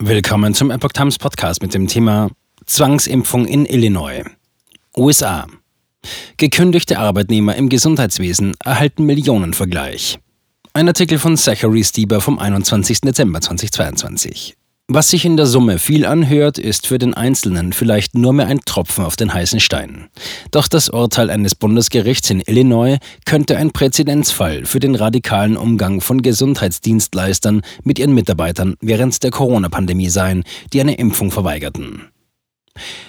Willkommen zum Epoch Times Podcast mit dem Thema Zwangsimpfung in Illinois. USA. Gekündigte Arbeitnehmer im Gesundheitswesen erhalten Millionenvergleich. Ein Artikel von Zachary Stieber vom 21. Dezember 2022. Was sich in der Summe viel anhört, ist für den Einzelnen vielleicht nur mehr ein Tropfen auf den heißen Stein. Doch das Urteil eines Bundesgerichts in Illinois könnte ein Präzedenzfall für den radikalen Umgang von Gesundheitsdienstleistern mit ihren Mitarbeitern während der Corona-Pandemie sein, die eine Impfung verweigerten.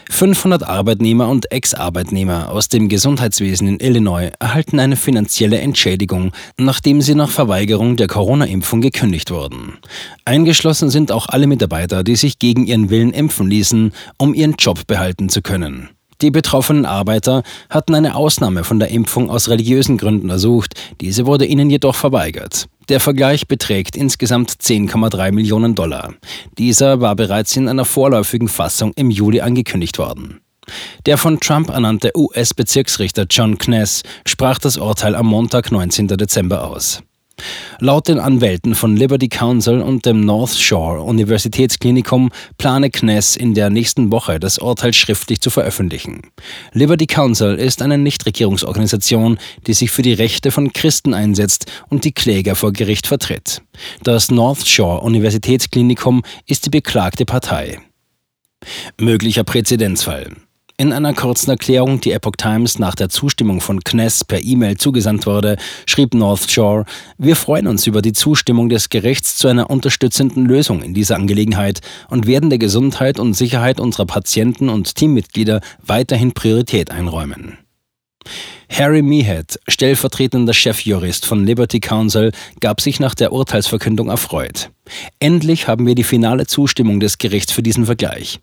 500 Arbeitnehmer und Ex-Arbeitnehmer aus dem Gesundheitswesen in Illinois erhalten eine finanzielle Entschädigung, nachdem sie nach Verweigerung der Corona-Impfung gekündigt wurden. Eingeschlossen sind auch alle Mitarbeiter, die sich gegen ihren Willen impfen ließen, um ihren Job behalten zu können. Die betroffenen Arbeiter hatten eine Ausnahme von der Impfung aus religiösen Gründen ersucht, diese wurde ihnen jedoch verweigert. Der Vergleich beträgt insgesamt 10,3 Millionen Dollar. Dieser war bereits in einer vorläufigen Fassung im Juli angekündigt worden. Der von Trump ernannte US-Bezirksrichter John Kness sprach das Urteil am Montag, 19. Dezember aus. Laut den Anwälten von Liberty Counsel und dem North Shore Universitätsklinikum plane Kness in der nächsten Woche das Urteil schriftlich zu veröffentlichen. Liberty Counsel ist eine Nichtregierungsorganisation, die sich für die Rechte von Christen einsetzt und die Kläger vor Gericht vertritt. Das North Shore Universitätsklinikum ist die beklagte Partei. Möglicher Präzedenzfall. In einer kurzen Erklärung, die Epoch Times nach der Zustimmung von Kness per E-Mail zugesandt wurde, schrieb North Shore, wir freuen uns über die Zustimmung des Gerichts zu einer unterstützenden Lösung in dieser Angelegenheit und werden der Gesundheit und Sicherheit unserer Patienten und Teammitglieder weiterhin Priorität einräumen. Harry Meehat, stellvertretender Chefjurist von Liberty Counsel, gab sich nach der Urteilsverkündung erfreut. Endlich haben wir die finale Zustimmung des Gerichts für diesen Vergleich.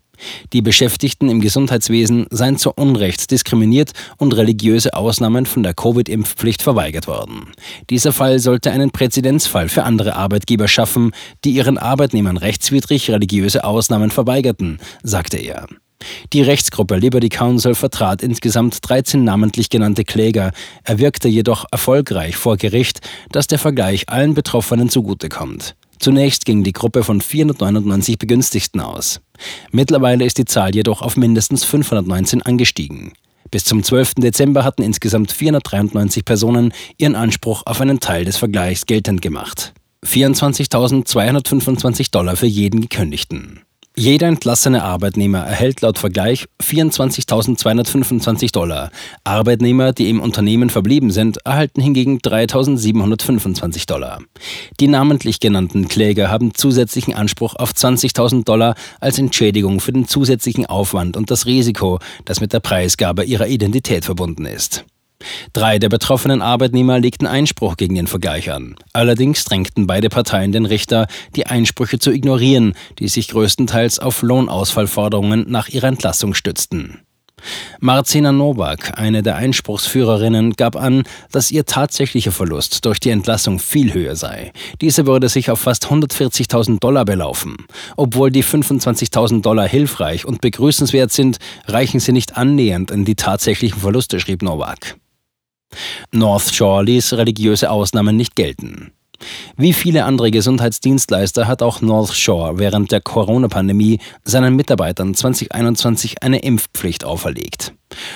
Die Beschäftigten im Gesundheitswesen seien zu Unrecht diskriminiert und religiöse Ausnahmen von der Covid-Impfpflicht verweigert worden. Dieser Fall sollte einen Präzedenzfall für andere Arbeitgeber schaffen, die ihren Arbeitnehmern rechtswidrig religiöse Ausnahmen verweigerten, sagte er. Die Rechtsgruppe Liberty Counsel vertrat insgesamt 13 namentlich genannte Kläger, er wirkte jedoch erfolgreich vor Gericht, dass der Vergleich allen Betroffenen zugutekommt. Zunächst ging die Gruppe von 499 Begünstigten aus. Mittlerweile ist die Zahl jedoch auf mindestens 519 angestiegen. Bis zum 12. Dezember hatten insgesamt 493 Personen ihren Anspruch auf einen Teil des Vergleichs geltend gemacht. 24.225 Dollar für jeden Gekündigten. Jeder entlassene Arbeitnehmer erhält laut Vergleich 24.225 Dollar. Arbeitnehmer, die im Unternehmen verblieben sind, erhalten hingegen 3.725 Dollar. Die namentlich genannten Kläger haben zusätzlichen Anspruch auf 20.000 Dollar als Entschädigung für den zusätzlichen Aufwand und das Risiko, das mit der Preisgabe ihrer Identität verbunden ist. Drei der betroffenen Arbeitnehmer legten Einspruch gegen den Vergleich an. Allerdings drängten beide Parteien den Richter, die Einsprüche zu ignorieren, die sich größtenteils auf Lohnausfallforderungen nach ihrer Entlassung stützten. Marcina Nowak, eine der Einspruchsführerinnen, gab an, dass ihr tatsächlicher Verlust durch die Entlassung viel höher sei. Diese würde sich auf fast 140.000 Dollar belaufen. Obwohl die 25.000 Dollar hilfreich und begrüßenswert sind, reichen sie nicht annähernd in die tatsächlichen Verluste, schrieb Nowak. North Shore ließ religiöse Ausnahmen nicht gelten. Wie viele andere Gesundheitsdienstleister hat auch North Shore während der Corona-Pandemie seinen Mitarbeitern 2021 eine Impfpflicht auferlegt.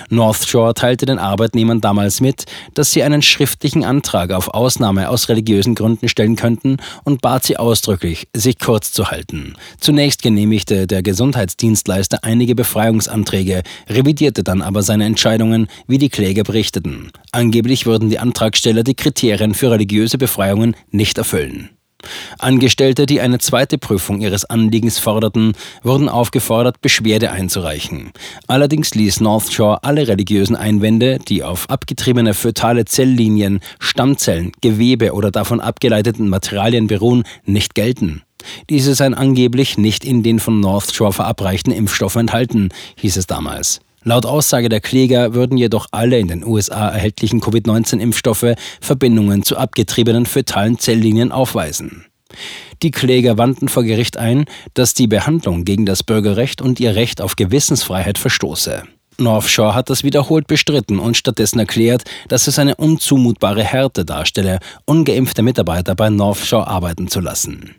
North Shore teilte den Arbeitnehmern damals mit, dass sie einen schriftlichen Antrag auf Ausnahme aus religiösen Gründen stellen könnten und bat sie ausdrücklich, sich kurz zu halten. Zunächst genehmigte der Gesundheitsdienstleister einige Befreiungsanträge, revidierte dann aber seine Entscheidungen, wie die Kläger berichteten. Angeblich würden die Antragsteller die Kriterien für religiöse Befreiungen nicht erfüllen. Angestellte, die eine zweite Prüfung ihres Anliegens forderten, wurden aufgefordert, Beschwerde einzureichen. Allerdings ließ North Shore alle religiösen Einwände, die auf abgetriebene fötale Zelllinien, Stammzellen, Gewebe oder davon abgeleiteten Materialien beruhen, nicht gelten. Diese seien angeblich nicht in den von North Shore verabreichten Impfstoffen enthalten, hieß es damals. Laut Aussage der Kläger würden jedoch alle in den USA erhältlichen Covid-19-Impfstoffe Verbindungen zu abgetriebenen fötalen Zelllinien aufweisen. Die Kläger wandten vor Gericht ein, dass die Behandlung gegen das Bürgerrecht und ihr Recht auf Gewissensfreiheit verstoße. North Shore hat das wiederholt bestritten und stattdessen erklärt, dass es eine unzumutbare Härte darstelle, ungeimpfte Mitarbeiter bei North Shore arbeiten zu lassen.